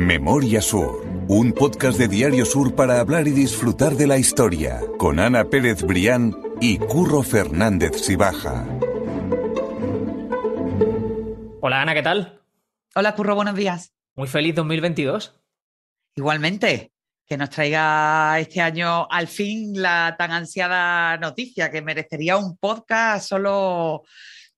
Memoria Sur, un podcast de Diario Sur para hablar y disfrutar de la historia, con Ana Pérez Brián y Curro Fernández Sibaja. Hola Ana, ¿qué tal? Hola Curro, buenos días. Muy feliz 2022. Igualmente, que nos traiga este año al fin la tan ansiada noticia que merecería un podcast solo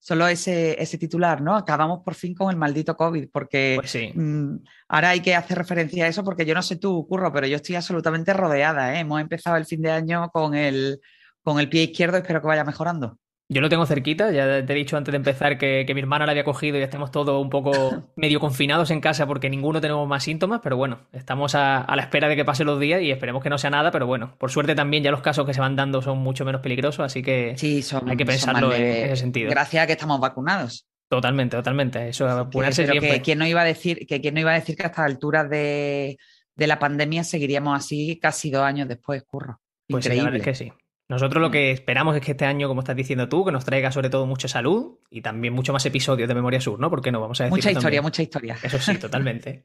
solo ese, ese titular, ¿no? Acabamos por fin con el maldito COVID, porque Pues sí. mm, ahora hay que hacer referencia a eso, porque yo no sé tú, Curro, pero yo estoy absolutamente rodeada, ¿eh? Hemos empezado el fin de año con el, con el pie izquierdo, espero que vaya mejorando. Yo lo tengo cerquita, ya te he dicho antes de empezar que, que mi hermana la había cogido y estamos todos un poco medio confinados en casa porque ninguno tenemos más síntomas, pero bueno, estamos a, a la espera de que pasen los días y esperemos que no sea nada, pero bueno, por suerte también ya los casos que se van dando son mucho menos peligrosos, así que Sí, son, hay que son pensarlo en ese sentido. Gracias a que estamos vacunados. Totalmente, totalmente. Eso, vacunarse siempre. que quién no iba a decir que quién no iba a decir que hasta alturas de, de la pandemia seguiríamos así casi dos años después, Curro. Pues sí, la Increíble. verdad es que sí. Nosotros lo que esperamos es que este año, como estás diciendo tú, que nos traiga sobre todo mucha salud y también mucho más episodios de Memoria Sur, ¿no? Porque no vamos a decir Mucha historia, mucha historia. Eso sí, totalmente.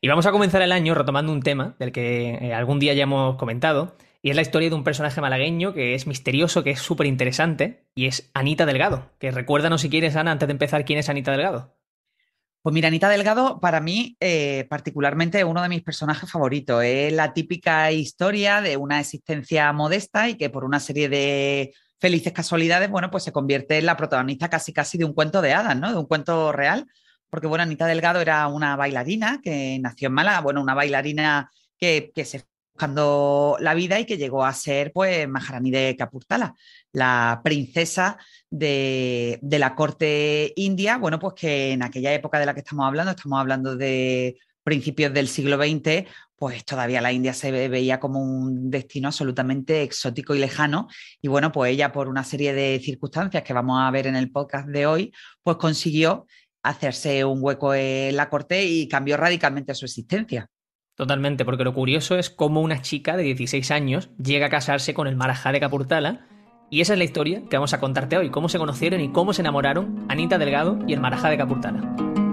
Y vamos a comenzar el año retomando un tema del que eh, algún día ya hemos comentado, y es la historia de un personaje malagueño que es misterioso, que es súper interesante, y es Anita Delgado. Que recuérdanos si quieres, Ana, antes de empezar, quién es Anita Delgado. Pues mira, Anita Delgado, para mí, eh, particularmente, uno de mis personajes favoritos. Es la típica historia de una existencia modesta y que por una serie de felices casualidades, bueno, pues se convierte en la protagonista casi casi de un cuento de hadas, ¿no? De un cuento real. Porque, bueno, Anita Delgado era una bailarina que nació en Málaga, bueno, una bailarina que, que se buscando la vida y que llegó a ser, pues, Maharani de Capurtala, la princesa de, de la corte india, bueno, pues que en aquella época de la que estamos hablando, estamos hablando de principios del siglo XX, pues todavía la India se ve- veía como un destino absolutamente exótico y lejano. Y bueno, pues ella por una serie de circunstancias que vamos a ver en el podcast de hoy, pues consiguió hacerse un hueco en la corte y cambió radicalmente su existencia. Totalmente, porque lo curioso es cómo una chica de 16 años llega a casarse con el Marajá de Capurtala, y esa es la historia que vamos a contarte hoy, cómo se conocieron y cómo se enamoraron Anita Delgado y el Marajá de Capurtala.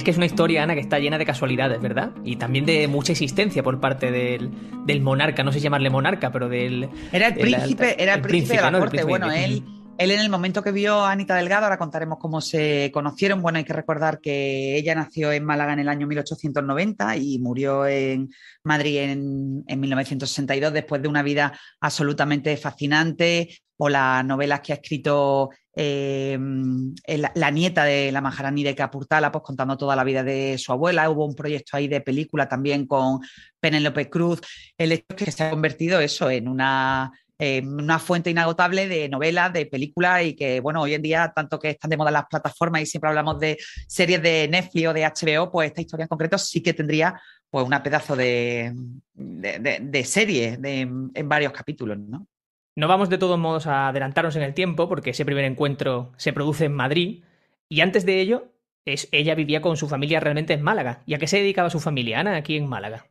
Es que es una historia, Ana, que está llena de casualidades, ¿verdad? Y también de mucha existencia por parte del, del monarca, no sé llamarle monarca, pero del... Era el príncipe, era el, príncipe, de la corte. bueno, él, él en el momento que vio a Anita Delgado, ahora contaremos cómo se conocieron. Bueno, hay que recordar que ella nació en Málaga en el año 1890 y murió en Madrid en, en 1962 después de una vida absolutamente fascinante o las novelas que ha escrito eh, la, la nieta de la Maharani de Capurtala, pues contando toda la vida de su abuela. Hubo un proyecto ahí de película también con Penélope Cruz. El hecho es que se ha convertido eso en una, eh, una fuente inagotable de novelas, de películas y que, bueno, hoy en día, tanto que están de moda las plataformas y siempre hablamos de series de Netflix o de HBO, pues esta historia en concreto sí que tendría pues una pedazo de, de, de- de serie en varios capítulos, ¿no? No vamos de todos modos a adelantarnos en el tiempo porque ese primer encuentro se produce en Madrid y antes de ello es, ella vivía con su familia realmente en Málaga. ¿Y a qué se dedicaba su familia, Ana, aquí en Málaga?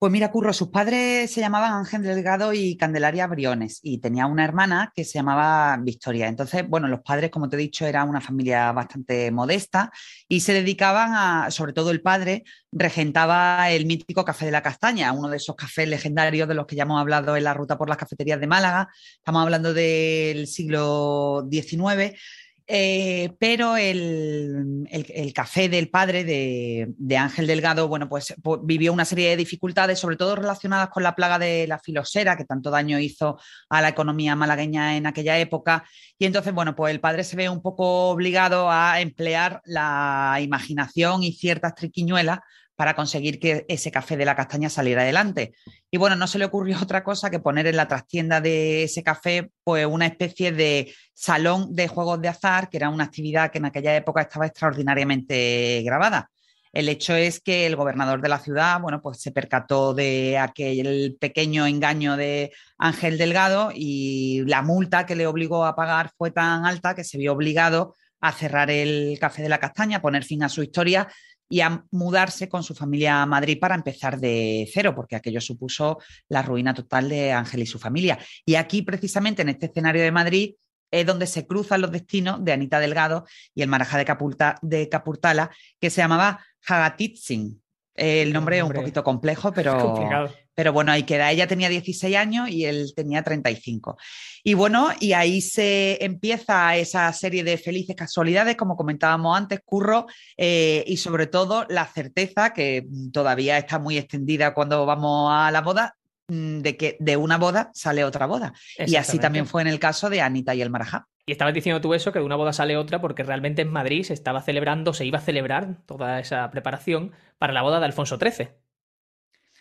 Pues mira, Curro, sus padres se llamaban Ángel Delgado y Candelaria Briones y tenía una hermana que se llamaba Victoria. Entonces, bueno, los padres, como te he dicho, eran una familia bastante modesta y se dedicaban a, sobre todo el padre, regentaba el mítico Café de la Castaña, uno de esos cafés legendarios de los que ya hemos hablado en la ruta por las cafeterías de Málaga. Estamos hablando del siglo XIX. Eh, pero el, el- café del padre de, de Ángel Delgado, bueno, pues, pues vivió una serie de dificultades, sobre todo relacionadas con la plaga de la filosera, que tanto daño hizo a la economía malagueña en aquella época. Y entonces, bueno, pues el padre se ve un poco obligado a emplear la imaginación y ciertas triquiñuelas para conseguir que ese café de la castaña saliera adelante. Y bueno, no se le ocurrió otra cosa que poner en la trastienda de ese café pues una especie de salón de juegos de azar, que era una actividad que en aquella época estaba extraordinariamente grabada. El hecho es que el gobernador de la ciudad, bueno, pues se percató de aquel pequeño engaño de Ángel Delgado y la multa que le obligó a pagar fue tan alta que se vio obligado a cerrar el Café de la Castaña, a poner fin a su historia, y a mudarse con su familia a Madrid para empezar de cero, porque aquello supuso la ruina total de Ángel y su familia. Y aquí, precisamente, en este escenario de Madrid, es donde se cruzan los destinos de Anita Delgado y el Marajá de, de Capurtala, que se llamaba Hagatitzin. El nombre es un poquito complejo, pero, pero bueno, ahí queda. Ella tenía 16 años y él tenía 35. Y bueno, y ahí se empieza esa serie de felices casualidades, como comentábamos antes, Curro, eh, y sobre todo la certeza, que todavía está muy extendida cuando vamos a la boda, de que de una boda sale otra boda. Y así también fue en el caso de Anita y el Marajá. Y estabas diciendo tú eso, que de una boda sale otra, porque realmente en Madrid se estaba celebrando, se iba a celebrar toda esa preparación para la boda de Alfonso XIII.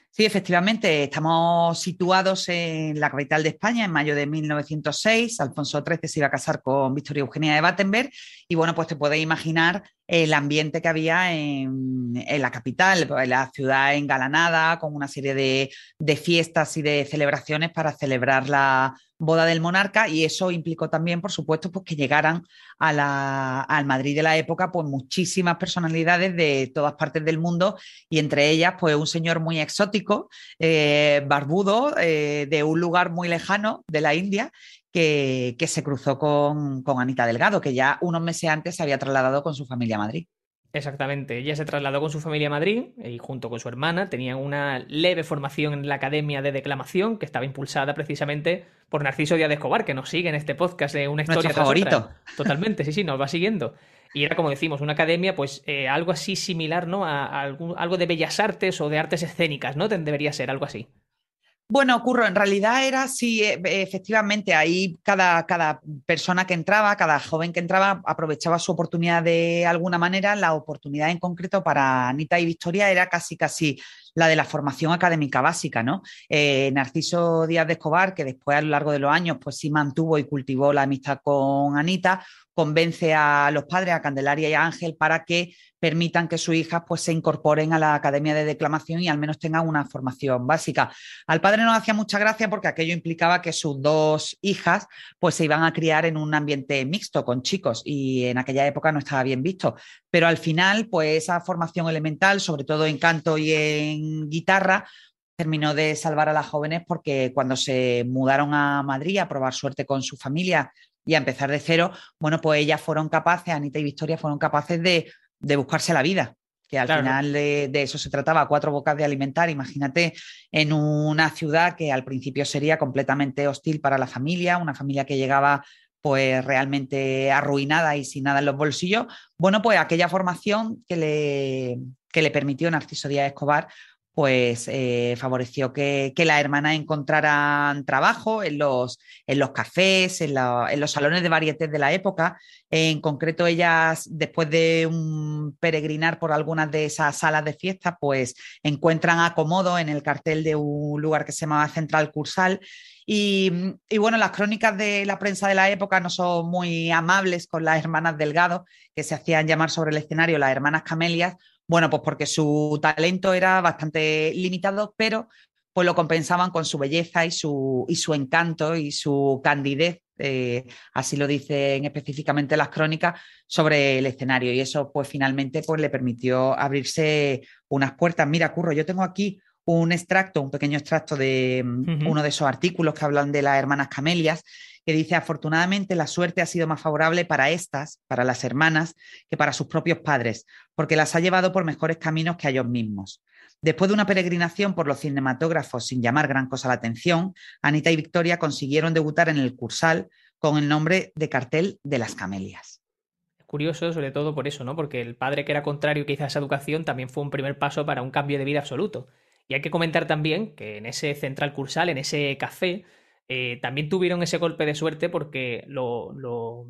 Sí, efectivamente, estamos situados en la capital de España en mayo de 1906. Alfonso XIII se iba a casar con Victoria Eugenia de Battenberg y bueno, pues te puedes imaginar el ambiente que había en, la capital, pues, la ciudad engalanada, con una serie de, de fiestas y de celebraciones para celebrar la, boda del monarca y eso implicó también, por supuesto, pues que llegaran a la, al Madrid de la época pues muchísimas personalidades de todas partes del mundo y entre ellas pues un señor muy exótico, eh, barbudo, eh, de un lugar muy lejano de la India que, que se cruzó con, con Anita Delgado, que ya unos meses antes se había trasladado con su familia a Madrid. Exactamente, ella se trasladó con su familia a Madrid y junto con su hermana tenían una leve formación en la Academia de Declamación que estaba impulsada precisamente por Narciso Díaz de Escobar, que nos sigue en este podcast de una historia favorito. Totalmente, sí, sí, nos va siguiendo. Y era, como decimos, una academia, pues eh, algo así similar, ¿no? A, algo de bellas artes o de artes escénicas, ¿no? Debería ser algo así. Bueno, Curro, en realidad era así, eh, efectivamente, ahí cada, cada, persona que entraba, cada joven que entraba, aprovechaba su oportunidad de alguna manera. La oportunidad en concreto para Anita y Victoria era casi, casi la de la formación académica básica, ¿no? Eh, Narciso Díaz de Escobar, que después a lo largo de los años, pues sí mantuvo y cultivó la amistad con Anita, convence a los padres, a Candelaria y a Ángel, para que permitan que sus hijas pues, se incorporen a la Academia de Declamación y al menos tengan una formación básica. Al padre no hacía mucha gracia porque aquello implicaba que sus dos hijas pues, se iban a criar en un ambiente mixto con chicos y en aquella época no estaba bien visto. Pero al final, pues esa formación elemental, sobre todo en canto y en guitarra, terminó de salvar a las jóvenes porque cuando se mudaron a Madrid a probar suerte con su familia y a empezar de cero, bueno, pues ellas fueron capaces, Anita y Victoria fueron capaces de, buscarse la vida, que al final de, eso se trataba, cuatro bocas de alimentar, imagínate en una ciudad que al principio sería completamente hostil para la familia, una familia que llegaba pues realmente arruinada y sin nada en los bolsillos, bueno, pues aquella formación que le, que le permitió Narciso Díaz Escobar pues eh, favoreció que, que las hermanas encontraran trabajo en los, cafés, en, los salones de varietés de la época. En concreto, ellas, después de un peregrinar por algunas de esas salas de fiesta, pues encuentran acomodo en el cartel de un lugar que se llamaba Central Cursal. Y, y, bueno, las crónicas de la prensa de la época no son muy amables con las hermanas Delgado, que se hacían llamar sobre el escenario las hermanas Camelias, bueno, pues porque su talento era bastante limitado, pero pues lo compensaban con su belleza y su, y su encanto y su candidez, eh, así lo dicen específicamente las crónicas, sobre el escenario. Y eso pues finalmente pues, le permitió abrirse unas puertas. Mira, Curro, yo tengo aquí un extracto, un pequeño extracto de mm, uno de esos artículos que hablan de las hermanas Camelias que dice, afortunadamente la suerte ha sido más favorable para estas, para las hermanas, que para sus propios padres, porque las ha llevado por mejores caminos que a ellos mismos. Después de una peregrinación por los cinematógrafos sin llamar gran cosa la atención, Anita y Victoria consiguieron debutar en el Cursal con el nombre de Cartel de las Camelias. Es curioso, sobre todo por eso, ¿no? Porque el padre que era contrario quizá a esa educación también fue un primer paso para un cambio de vida absoluto. Y hay que comentar también que en ese central cursal, en ese café, eh, también tuvieron ese golpe de suerte porque lo,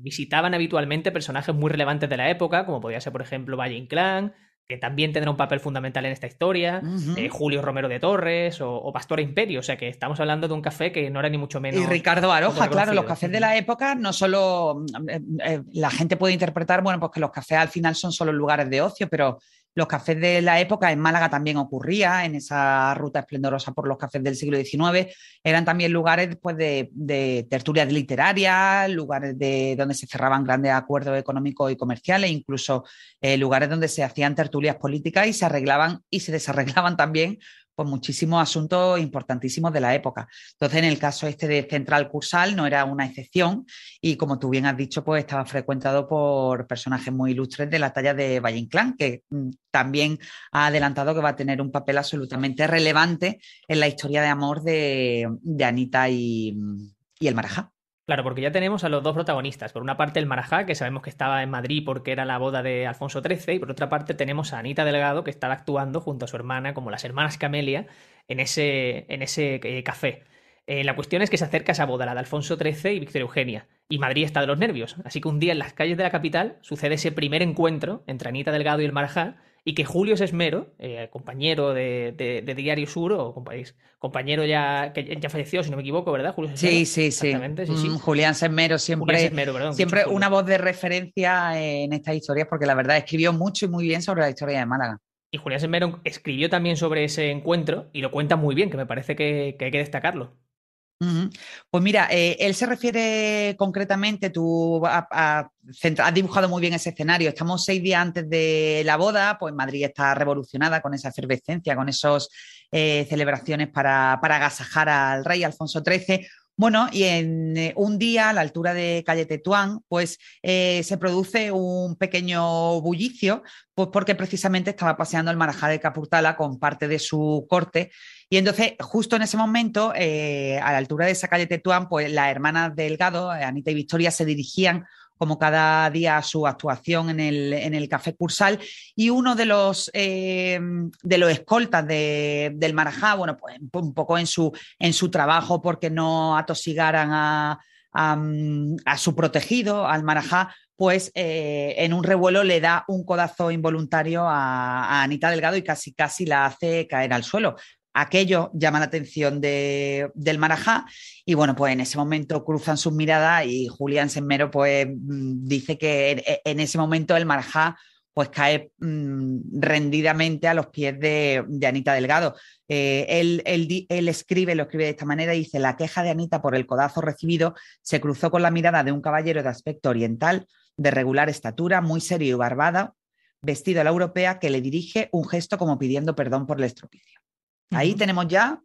visitaban habitualmente personajes muy relevantes de la época, como podía ser, por ejemplo, Valle Inclán, que también tendrá un papel fundamental en esta historia, eh, Julio Romero de Torres o, Pastor Imperio, o sea que estamos hablando de un café que no era ni mucho menos. Y Ricardo Aroja, claro, los cafés de la época no solo. Eh, la gente puede interpretar, bueno, pues que los cafés al final son solo lugares de ocio, pero los cafés de la época, en Málaga también ocurría, en esa ruta esplendorosa por los cafés del siglo XIX, eran también lugares pues, de, tertulias literarias, lugares de, donde se cerraban grandes acuerdos económicos y comerciales, incluso eh, lugares donde se hacían tertulias políticas y se arreglaban y se desarreglaban también pues muchísimos asuntos importantísimos de la época. Entonces, en el caso este de Central Cursal no era una excepción y como tú bien has dicho, pues estaba frecuentado por personajes muy ilustres de la talla de Valle Inclán, que mm, también ha adelantado que va a tener un papel absolutamente relevante en la historia de amor de, Anita y, y el Marajá. Claro, porque ya tenemos a los dos protagonistas. Por una parte el Marajá, que sabemos que estaba en Madrid porque era la boda de Alfonso XIII, y por otra parte tenemos a Anita Delgado, que estaba actuando junto a su hermana, como las hermanas Camelia, en ese, en ese eh, café. Eh, la cuestión es que se acerca esa boda, la de Alfonso XIII y Victoria Eugenia, y Madrid está de los nervios. Así que un día en las calles de la capital sucede ese primer encuentro entre Anita Delgado y el Marajá, y que Julio Sesmero, eh, compañero de, Diario Sur, o compañero ya que ya falleció, si no me equivoco, ¿verdad? Julio Sí, sí, sí. Mm, Julián Sesmero siempre, siempre una voz de referencia en estas historias, porque la verdad escribió mucho y muy bien sobre la historia de Málaga. Y Julián Sesmero escribió también sobre ese encuentro y lo cuenta muy bien, que me parece que hay que destacarlo. Pues mira, eh, él se refiere concretamente, tú has dibujado muy bien ese escenario. Estamos seis días antes de la boda, pues Madrid está revolucionada con esa efervescencia, con esas eh, celebraciones para, para agasajar al rey Alfonso XIII. Bueno, y en eh, un día a la altura de calle Tetuán, pues eh, se produce un pequeño bullicio, pues porque precisamente estaba paseando el Marajá de Capurtala con parte de su corte. Y entonces, justo en ese momento, eh, a la altura de esa calle Tetuán, pues las hermanas Delgado, Anita y Victoria, se dirigían como cada día su actuación en el, Café Cursal. Y uno de los, eh, de los escoltas del Marajá, bueno, pues un poco en su, en su trabajo porque no atosigaran a, su protegido, al Marajá, pues eh, en un revuelo le da un codazo involuntario a, a, Anita Delgado y casi casi la hace caer al suelo aquello llama la atención del Marajá y bueno, pues en ese momento cruzan sus miradas y Julián Semmero pues mm, dice que en ese momento el Marajá pues cae mm, rendidamente a los pies de, Anita Delgado. Eh, él, él, escribe, lo escribe de esta manera, dice, la queja de Anita por el codazo recibido se cruzó con la mirada de un caballero de aspecto oriental, de regular estatura, muy serio y barbada, vestido a la europea, que le dirige un gesto como pidiendo perdón por el estropicio. Ahí tenemos ya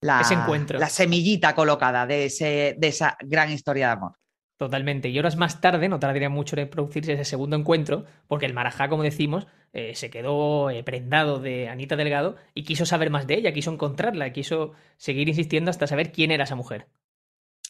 la, la semillita colocada de, ese, de esa gran historia de amor. Totalmente. Y horas más tarde no tardaría mucho en producirse ese segundo encuentro, porque el Marajá, como decimos, eh, se quedó eh, prendado de Anita Delgado y quiso saber más de ella, quiso encontrarla, quiso seguir insistiendo hasta saber quién era esa mujer.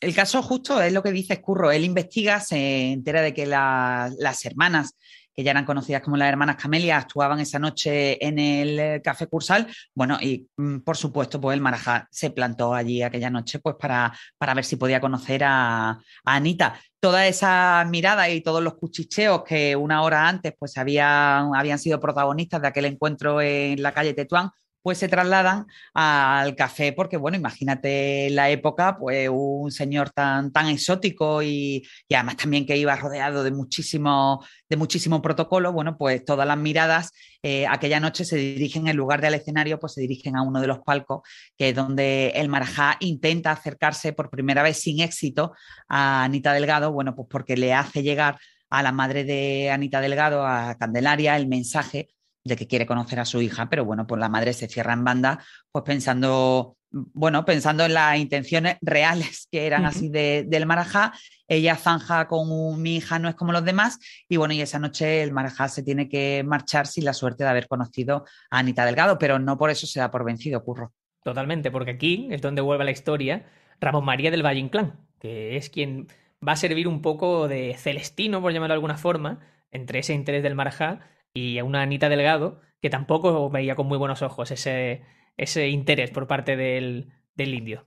El caso justo es lo que dice Curro. Él investiga, se entera de que las hermanas que ya eran conocidas como las hermanas Camelia, actuaban esa noche en el eh, Café Cursal. Bueno, y mm, por supuesto, pues el Marajá se plantó allí aquella noche pues para, para ver si podía conocer a, Anita. Toda esa mirada y todos los cuchicheos que una hora antes pues habían sido protagonistas de aquel encuentro en la calle Tetuán, pues se trasladan al café, porque bueno, imagínate la época, pues un señor tan, tan exótico y, además también que iba rodeado de muchísimo, de muchísimo protocolo, bueno, pues todas las miradas eh, aquella noche se dirigen en lugar del escenario, pues se dirigen a uno de los palcos, que es donde el Marajá intenta acercarse por primera vez sin éxito a Anita Delgado, bueno, pues porque le hace llegar a la madre de Anita Delgado, a Candelaria, el mensaje de que quiere conocer a su hija, pero bueno, pues la madre se cierra en banda, pues pensando, bueno, pensando en las intenciones reales que eran así de, del Marajá, ella zanja con mi hija no es como los demás, y bueno, y esa noche el Marajá se tiene que marchar sin la suerte de haber conocido a Anita Delgado, pero no por eso se da por vencido, Curro. Totalmente, porque aquí es donde vuelve la historia Ramón María del Valle Inclán, que es quien va a servir un poco de celestino, por llamarlo de alguna forma, entre ese interés del Marajá y a una Anita Delgado que tampoco veía con muy buenos ojos ese, ese interés por parte del, indio.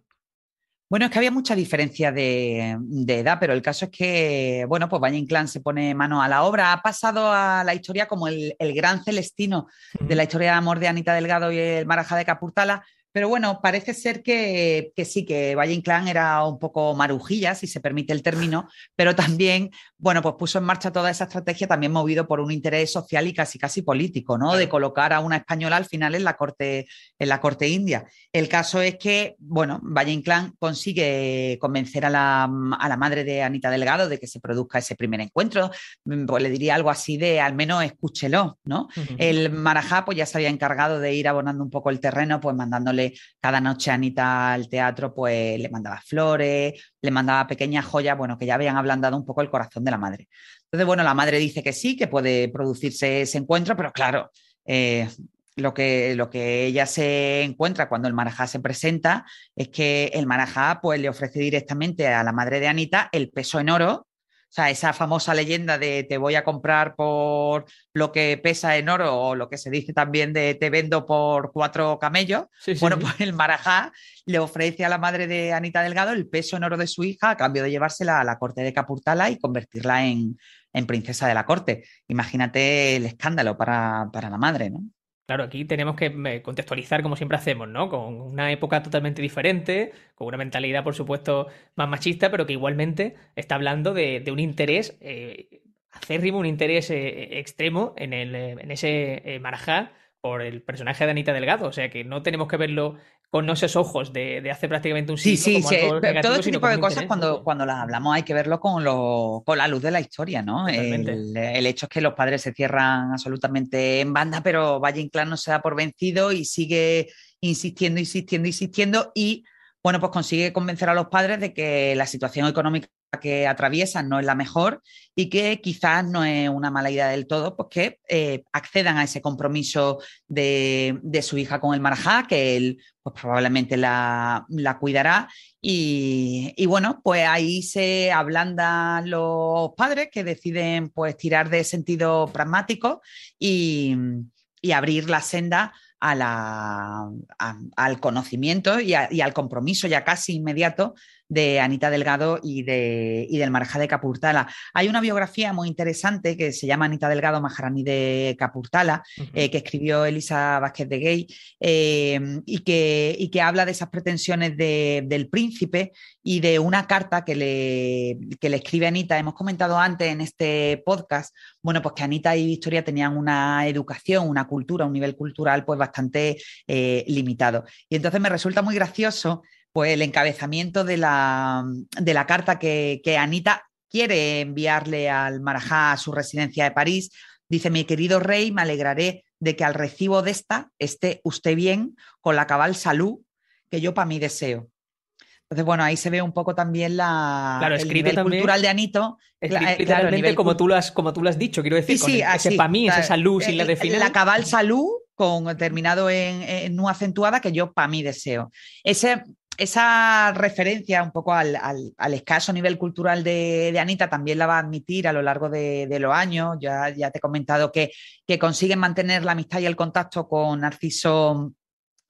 Bueno, es que había mucha diferencia de, edad, pero el caso es que, bueno, pues Valle Inclán se pone mano a la obra. Ha pasado a la historia como el, gran celestino de la historia de amor de Anita Delgado y el Maraja de Capurtala, Pero bueno, parece ser que, sí, que Valle Inclán era un poco marujilla, si se permite el término, pero también, bueno, pues puso en marcha toda esa estrategia también movido por un interés social y casi casi político, ¿no? De colocar a una española al final en la corte, en la corte india. El caso es que, bueno, Valle Inclán consigue convencer a la, a la madre de Anita Delgado de que se produzca ese primer encuentro, mm, pues le diría algo así de al menos escúchelo, ¿no? El Marajá pues ya se había encargado de ir abonando un poco el terreno, pues mandándole cada noche Anita al teatro, pues le mandaba flores, le mandaba pequeñas joyas, bueno, que ya habían ablandado un poco el corazón de la madre. Entonces, bueno, la madre dice que sí, que puede producirse ese encuentro, pero claro, eh, lo que, lo que, ella se encuentra cuando el Marajá se presenta es que el Marajá pues, le ofrece directamente a la madre de Anita el peso en oro sea, esa famosa leyenda de te voy a comprar por lo que pesa en oro o lo que se dice también de te vendo por cuatro camellos. bueno, pues el Marajá le ofrece a la madre de Anita Delgado el peso en oro de su hija a cambio de llevársela a la corte de Capurtala y convertirla en, princesa de la corte. Imagínate el escándalo para, para la madre, ¿no? Claro, aquí tenemos que eh, contextualizar como siempre hacemos, ¿no? Con una época totalmente diferente, con una mentalidad, por supuesto, más machista, pero que igualmente está hablando de, un interés eh, acérrimo, un interés eh, extremo en, el, en ese Marajá por el personaje de Anita Delgado. O sea que no tenemos que verlo con esos ojos de, hacer prácticamente un sí, sí, sí. todo este tipo de cosas cuando, cuando las hablamos hay que verlo con, con la luz de la historia, ¿no? El, hecho es que los padres se cierran absolutamente en banda, pero Valle Inclán no se da por vencido y sigue insistiendo, insistiendo, insistiendo y bueno, pues consigue convencer a los padres de que la situación económica que atraviesan no es la mejor y que quizás no es una mala idea del todo, pues que eh, accedan a ese compromiso de, su hija con el Marajá, que él pues probablemente la, cuidará. Y, bueno, pues ahí se ablandan los padres que deciden pues tirar de sentido pragmático y, abrir la senda a la, al conocimiento y, y, al compromiso ya casi inmediato de Anita Delgado y, de, y del Marajá de Capurtala. Hay una biografía muy interesante que se llama Anita Delgado, Maharani de Capurtala, eh, que escribió Elisa Vázquez de Gay eh, y, que, y, que, habla de esas pretensiones del príncipe y de una carta que le, que le escribe Anita. Hemos comentado antes en este podcast, bueno, pues que Anita y Victoria tenían una educación, una cultura, un nivel cultural pues bastante eh, limitado. Y entonces me resulta muy gracioso pues el encabezamiento de la, de la carta que, Anita quiere enviarle al Marajá a su residencia de París. Dice, mi querido rey, me alegraré de que al recibo de esta esté usted bien, con la cabal salud que yo para mí deseo. Entonces, bueno, ahí se ve un poco también la claro, el nivel cultural de Anito. Claramente, como, tú lo has, como tú lo has dicho, quiero decir, sí, ese para mí es esa luz y la define. La cabal salud con terminado en, en no acentuada que yo para mí deseo. Ese, esa referencia un poco al, escaso nivel cultural de, Anita también la va a admitir a lo largo de, los años. Ya, ya te he comentado que, que consiguen mantener la amistad y el contacto con Narciso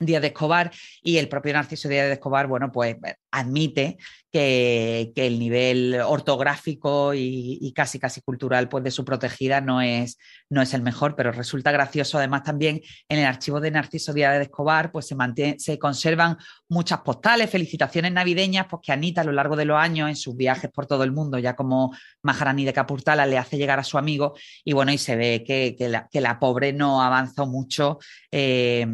Díaz de Escobar y el propio Narciso Díaz de Escobar, bueno, pues admite que, el nivel ortográfico y, casi casi cultural pues, de su protegida no es, no es el mejor, pero resulta gracioso además también en el archivo de Narciso Díaz de Escobar pues se, se conservan muchas postales, felicitaciones navideñas pues, que Anita a lo largo de los años en sus viajes por todo el mundo, ya como Maharani de Capurtala, le hace llegar a su amigo y bueno, y se ve que, la, pobre no avanzó mucho. Eh,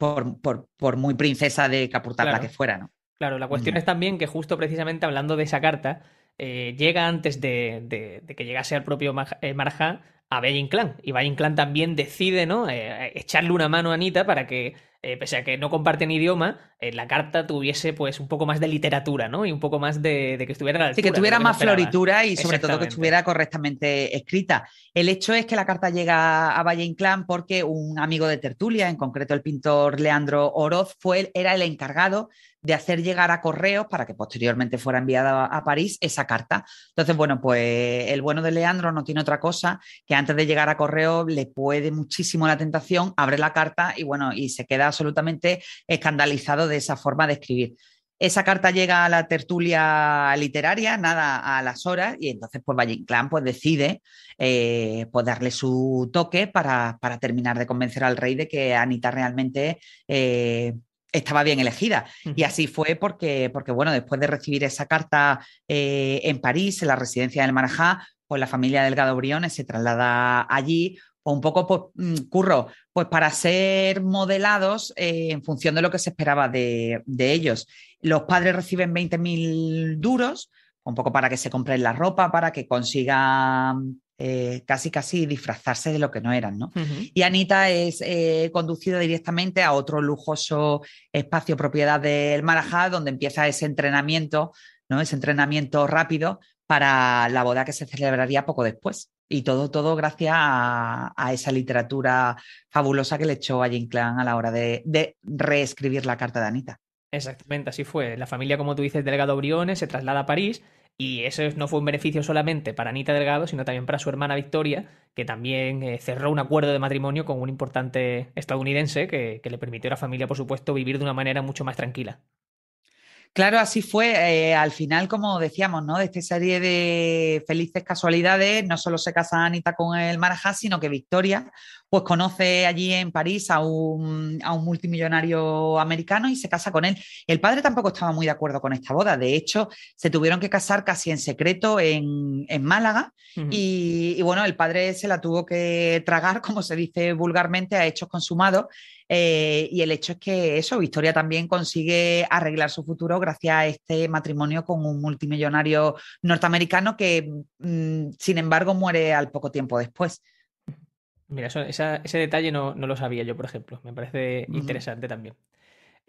por, muy princesa de Capurtala que fuera, ¿no? Claro, la cuestión es también que justo precisamente hablando de esa carta, eh, llega antes de, que llegase al propio eh, Marja a Valle Inclán. Y Valle Inclán también decide, ¿no? Eh, echarle una mano a Anita para que eh, pese a que no comparten idioma, eh, la carta tuviese pues un poco más de literatura, ¿no? Y un poco más de, que estuviera a Sí, que tuviera más floritura y sobre todo que estuviera correctamente escrita. El hecho es que la carta llega a Valle Inclán porque un amigo de Tertulia, en concreto el pintor Leandro Oroz, fue, era el encargado de hacer llegar a correos para que posteriormente fuera enviada a París esa carta. Entonces, bueno, pues el bueno de Leandro no tiene otra cosa que antes de llegar a correo le puede muchísimo la tentación, abre la carta y bueno, y se queda absolutamente escandalizado de esa forma de escribir. Esa carta llega a la tertulia literaria, nada a las horas, y entonces pues Valle Inclán pues, decide eh, pues, darle su toque para, terminar de convencer al rey de que Anita realmente eh, estaba bien elegida. Y así fue porque, porque, bueno, después de recibir esa carta eh, en París, en la residencia del Marajá, pues la familia Delgado Briones se traslada allí o un poco, pues, mm, curro, pues para ser modelados eh, en función de lo que se esperaba de, ellos. Los padres reciben 20.000 duros, un poco para que se compren la ropa, para que consigan eh, casi casi disfrazarse de lo que no eran, ¿no? Y Anita es eh, conducida directamente a otro lujoso espacio propiedad del Marajá, donde empieza ese entrenamiento, ¿no? Ese entrenamiento rápido para la boda que se celebraría poco después. Y todo, todo gracias a, esa literatura fabulosa que le echó a Jane Clan a la hora de, reescribir la carta de Anita. Exactamente, así fue. La familia, como tú dices, Delgado Briones, se traslada a París y eso no fue un beneficio solamente para Anita Delgado, sino también para su hermana Victoria, que también eh, cerró un acuerdo de matrimonio con un importante estadounidense que, que le permitió a la familia, por supuesto, vivir de una manera mucho más tranquila. Claro, así fue. Eh, al final, como decíamos, ¿no? De esta serie de felices casualidades, no solo se casa Anita con el Marajá, sino que Victoria, pues conoce allí en París a un, multimillonario americano y se casa con él. El padre tampoco estaba muy de acuerdo con esta boda. De hecho, se tuvieron que casar casi en secreto en, Málaga. y, y, bueno, el padre se la tuvo que tragar, como se dice vulgarmente, a hechos consumados. Eh, y el hecho es que eso, Victoria también consigue arreglar su futuro gracias a este matrimonio con un multimillonario norteamericano que, mm, sin embargo, muere al poco tiempo después. Mira, ese detalle no, lo sabía yo, por ejemplo. Me parece interesante también.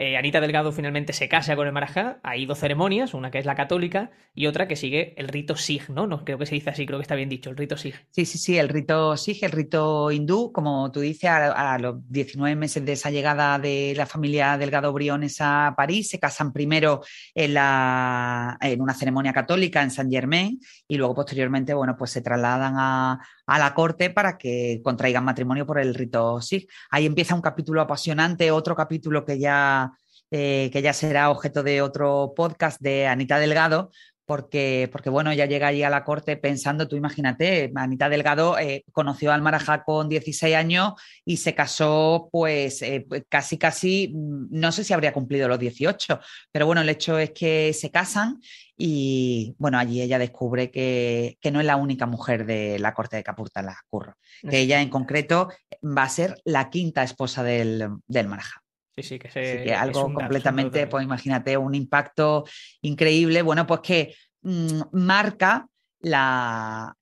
Eh, Anita Delgado finalmente se casa con el Marajá. Hay dos ceremonias, una que es la católica y otra que sigue el rito Sikh, ¿no? ¿no? Creo que se dice así, creo que está bien dicho, el rito Sikh. Sí, sí, sí, el rito Sikh, el rito hindú, como tú dices, a, los 19 meses de esa llegada de la familia Delgado Briones a París, se casan primero en, en una ceremonia católica en Saint Germain y luego posteriormente, bueno, pues se trasladan a, a la corte para que contraigan matrimonio por el rito Sikh. Ahí empieza un capítulo apasionante, otro capítulo que ya, eh, que ya será objeto de otro podcast de Anita Delgado, porque, porque, bueno, ella llega allí a la corte pensando, tú imagínate, Anita Delgado eh, conoció al Marajá con 16 años y se casó pues eh, casi, casi, mm, no sé si habría cumplido los 18, pero bueno, el hecho es que se casan y bueno, allí ella descubre que, no es la única mujer de la corte de Capurta, Curro, que ella en concreto va a ser la quinta esposa del, del Marajá. Sí, sí, que, algo completamente, pues imagínate, un impacto increíble, bueno, pues que mm, marca la,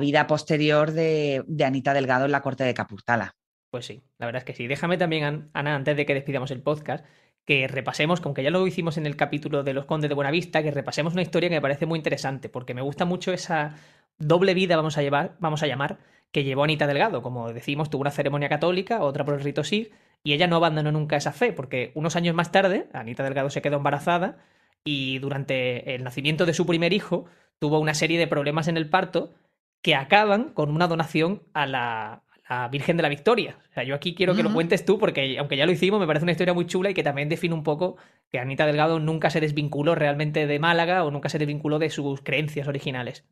vida posterior de, de, Anita Delgado en la corte de Capurtala. Pues sí, la verdad es que sí. Déjame también, Ana, antes de que despidamos el podcast, que repasemos, aunque ya lo hicimos en el capítulo de los condes de Buenavista, que repasemos una historia que me parece muy interesante, porque me gusta mucho esa doble vida, vamos a, llevar, vamos a llamar, que llevó Anita Delgado. Como decimos, tuvo una ceremonia católica, otra por el rito Sig, y ella no abandonó nunca esa fe, porque unos años más tarde, Anita Delgado se quedó embarazada y durante el nacimiento de su primer hijo tuvo una serie de problemas en el parto que acaban con una donación a la, Virgen de la Victoria. O sea, yo aquí quiero que lo cuentes tú, porque aunque ya lo hicimos, me parece una historia muy chula y que también define un poco que Anita Delgado nunca se desvinculó realmente de Málaga o nunca se desvinculó de sus creencias originales.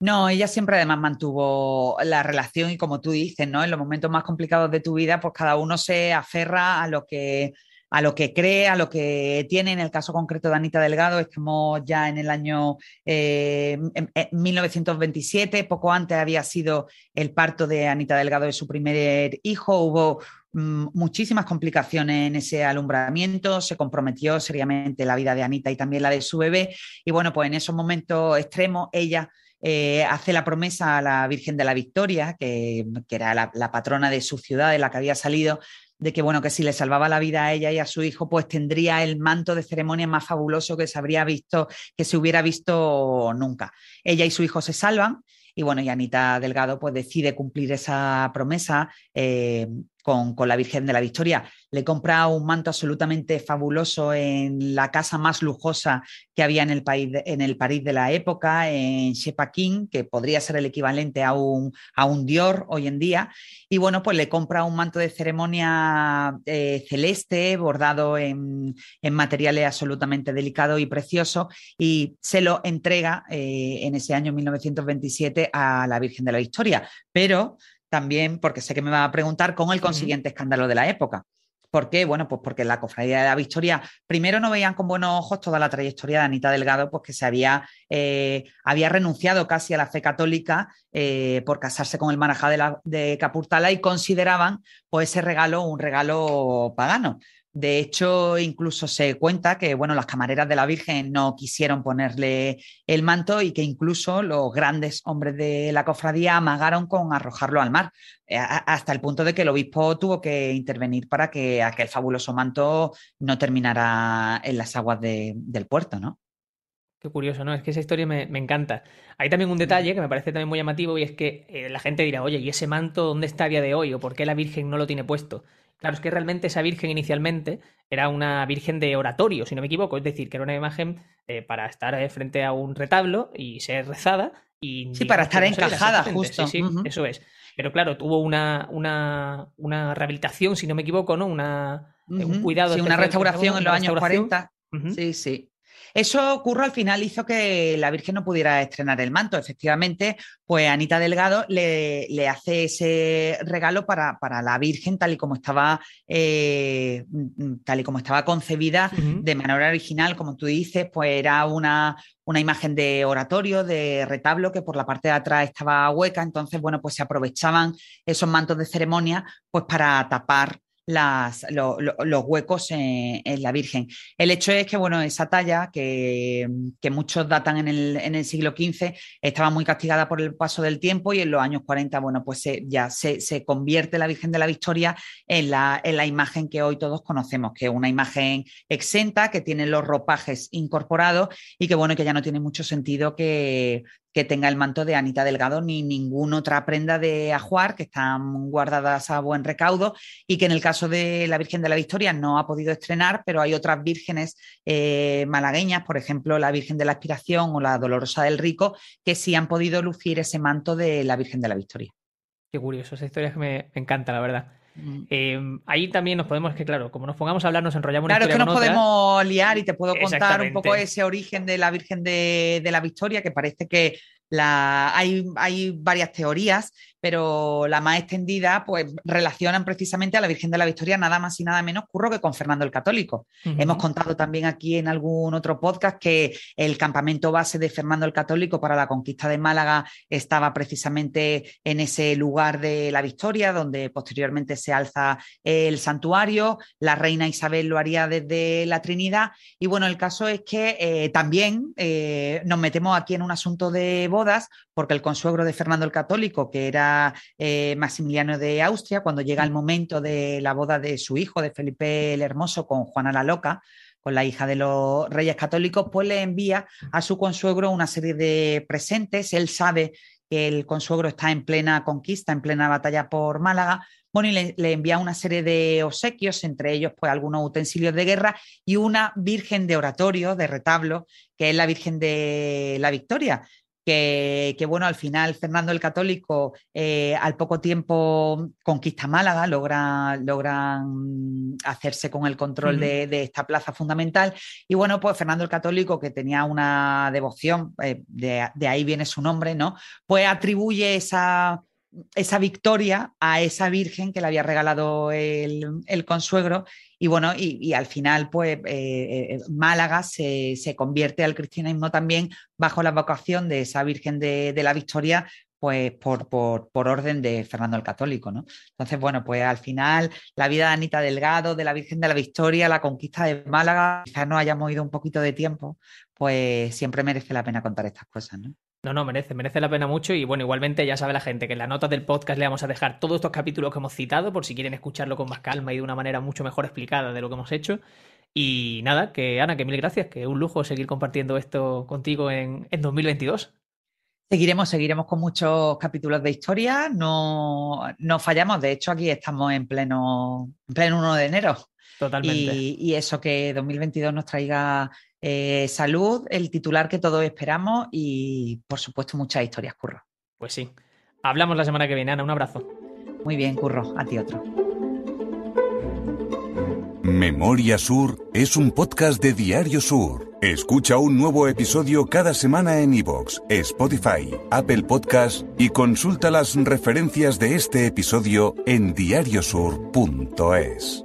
No, ella siempre además mantuvo la relación y como tú dices, ¿no? En los momentos más complicados de tu vida, pues cada uno se aferra a lo que a lo que cree, a lo que tiene. En el caso concreto de Anita Delgado, estamos ya en el año 1927, eh, poco antes había sido el parto de Anita Delgado de su primer hijo, hubo mm, muchísimas complicaciones en ese alumbramiento, se comprometió seriamente la vida de Anita y también la de su bebé, y bueno, pues en esos momentos extremos ella... Eh, hace la promesa a la Virgen de la Victoria, que, era la, patrona de su ciudad, de la que había salido, de que bueno, que si le salvaba la vida a ella y a su hijo, pues tendría el manto de ceremonia más fabuloso que se habría visto, que se hubiera visto nunca. Ella y su hijo se salvan. Y bueno, y Anita Delgado pues decide cumplir esa promesa eh, con, la Virgen de la Victoria. Le compra un manto absolutamente fabuloso en la casa más lujosa que había en el, país, en el París de la época, en Shepaquín, que podría ser el equivalente a un, a un Dior hoy en día. Y bueno, pues le compra un manto de ceremonia eh, celeste, bordado en, materiales absolutamente delicados y preciosos, y se lo entrega eh, en ese año 1927 a la Virgen de la Victoria. Pero también, porque sé que me va a preguntar, con el consiguiente escándalo de la época. ¿Por qué? Bueno, pues porque la cofradía de la Victoria, primero no veían con buenos ojos toda la trayectoria de Anita Delgado, pues que se había, eh, había renunciado casi a la fe católica eh, por casarse con el Marajá de, la, de Capurtala y consideraban pues ese regalo un regalo pagano. De hecho, incluso se cuenta que bueno, las camareras de la Virgen no quisieron ponerle el manto y que incluso los grandes hombres de la cofradía amagaron con arrojarlo al mar, eh, hasta el punto de que el obispo tuvo que intervenir para que aquel fabuloso manto no terminara en las aguas de, del puerto, ¿no? Qué curioso, ¿no? Es que esa historia me, encanta. Hay también un detalle que me parece también muy llamativo y es que eh, la gente dirá, oye, ¿y ese manto dónde está a día de hoy? ¿O por qué la Virgen no lo tiene puesto? Claro, es que realmente esa virgen inicialmente era una virgen de oratorio, si no me equivoco, es decir, que era una imagen eh, para estar eh, frente a un retablo y ser rezada. Y sí, para estar encajada, justo. Sí, sí, eso es. Pero claro, tuvo una, una, una, rehabilitación, si no me equivoco, ¿no? Una, eh, un cuidado. Sí, una restauración en los años 40. Sí, sí. Eso ocurrió al final hizo que la Virgen no pudiera estrenar el manto. Efectivamente, pues Anita Delgado le, le hace ese regalo para, para, la Virgen tal y como estaba, eh, tal y como estaba concebida de manera original, como tú dices, pues era una, una imagen de oratorio, de retablo, que por la parte de atrás estaba hueca. Entonces, bueno, pues se aprovechaban esos mantos de ceremonia pues para tapar los huecos en, la Virgen. El hecho es que, bueno, esa talla, que, muchos datan en el, siglo XV, estaba muy castigada por el paso del tiempo y en los años 40, bueno, pues ya se, convierte la Virgen de la Victoria en la, en la imagen que hoy todos conocemos, que es una imagen exenta, que tiene los ropajes incorporados y que, bueno, que ya no tiene mucho sentido que, que tenga el manto de Anita Delgado ni ninguna otra prenda de ajuar que están guardadas a buen recaudo y que en el caso de la Virgen de la Victoria no ha podido estrenar, pero hay otras vírgenes eh, malagueñas, por ejemplo la Virgen de la Aspiración o la Dolorosa del Rico, que sí han podido lucir ese manto de la Virgen de la Victoria. Qué curioso, esa historia que me encanta, la verdad. Em, ahí también nos podemos, que claro, como nos pongamos a hablar, nos enrollamos Claro, es que nos podemos liar y te puedo contar un poco ese origen de la Virgen de, de la Victoria, que parece que la, hay, hay, varias teorías, pero la más extendida, pues relacionan precisamente a la Virgen de la Victoria nada más y nada menos curro que con Fernando el Católico. Hemos contado también aquí en algún otro podcast que el campamento base de Fernando el Católico para la conquista de Málaga estaba precisamente en ese lugar de la Victoria, donde posteriormente se alza el santuario. La reina Isabel lo haría desde la Trinidad. Y bueno, el caso es que eh, también eh, nos metemos aquí en un asunto de porque el consuegro de Fernando el Católico, que era eh, Maximiliano de Austria, cuando llega el momento de la boda de su hijo, de Felipe el Hermoso, con Juana la Loca, con la hija de los reyes católicos, pues le envía a su consuegro una serie de presentes. Él sabe que el consuegro está en plena conquista, en plena batalla por Málaga, bueno, y le, envía una serie de obsequios, entre ellos pues algunos utensilios de guerra y una virgen de oratorio, de retablo, que es la Virgen de la Victoria, que, bueno, al final Fernando el Católico eh, al poco tiempo conquista Málaga, logra, logran hacerse con el control de, esta plaza fundamental. Y bueno, pues Fernando el Católico, que tenía una devoción, eh, de, ahí viene su nombre, ¿no? Pues atribuye esa, esa victoria a esa virgen que le había regalado el, el consuegro y bueno, y, al final, pues eh, eh, Málaga se, convierte al cristianismo también bajo la vocación de esa Virgen de, la Victoria, pues por, por, orden de Fernando el Católico, ¿no? Entonces, bueno, pues al final la vida de Anita Delgado, de la Virgen de la Victoria, la conquista de Málaga, quizás no hayamos ido un poquito de tiempo, pues siempre merece la pena contar estas cosas, ¿no? No, no, merece, merece la pena mucho y bueno, igualmente ya sabe la gente que en las notas del podcast le vamos a dejar todos estos capítulos que hemos citado por si quieren escucharlo con más calma y de una manera mucho mejor explicada de lo que hemos hecho. Y nada, que Ana, que mil gracias, que un lujo seguir compartiendo esto contigo en, en 2022. Seguiremos, seguiremos con muchos capítulos de historia, no, no fallamos, de hecho aquí estamos en pleno, en pleno 1 de enero. Totalmente. Y, y eso que 2022 nos traiga eh, salud, el titular que todos esperamos y, por supuesto, muchas historias, Curro. Pues sí. Hablamos la semana que viene, Ana. Un abrazo. Muy bien, Curro. A ti otro. Memoria Sur es un podcast de Diario Sur. Escucha un nuevo episodio cada semana en iVoox, Spotify, Apple Podcast y consulta las referencias de este episodio en diariosur.es.